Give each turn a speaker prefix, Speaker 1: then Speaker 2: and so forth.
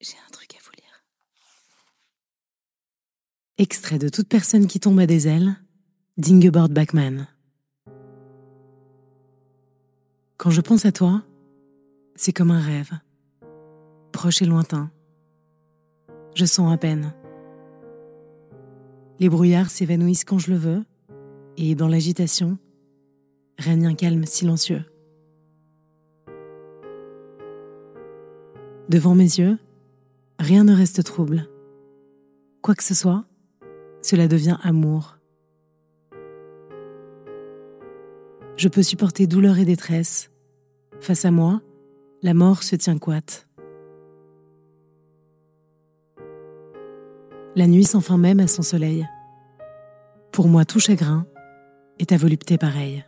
Speaker 1: J'ai un truc à vous lire.
Speaker 2: Extrait de Toute personne qui tombe à des ailes d'Ingeborg Bachmann. Quand je pense à toi, c'est comme un rêve, proche et lointain. Je sens à peine. Les brouillards s'évanouissent quand je le veux, et dans l'agitation, règne un calme silencieux. Devant mes yeux, rien ne reste trouble. Quoi que ce soit, cela devient amour. Je peux supporter douleur et détresse. Face à moi, la mort se tient coite. La nuit sans même à son soleil. Pour moi, tout chagrin est à volupté pareille.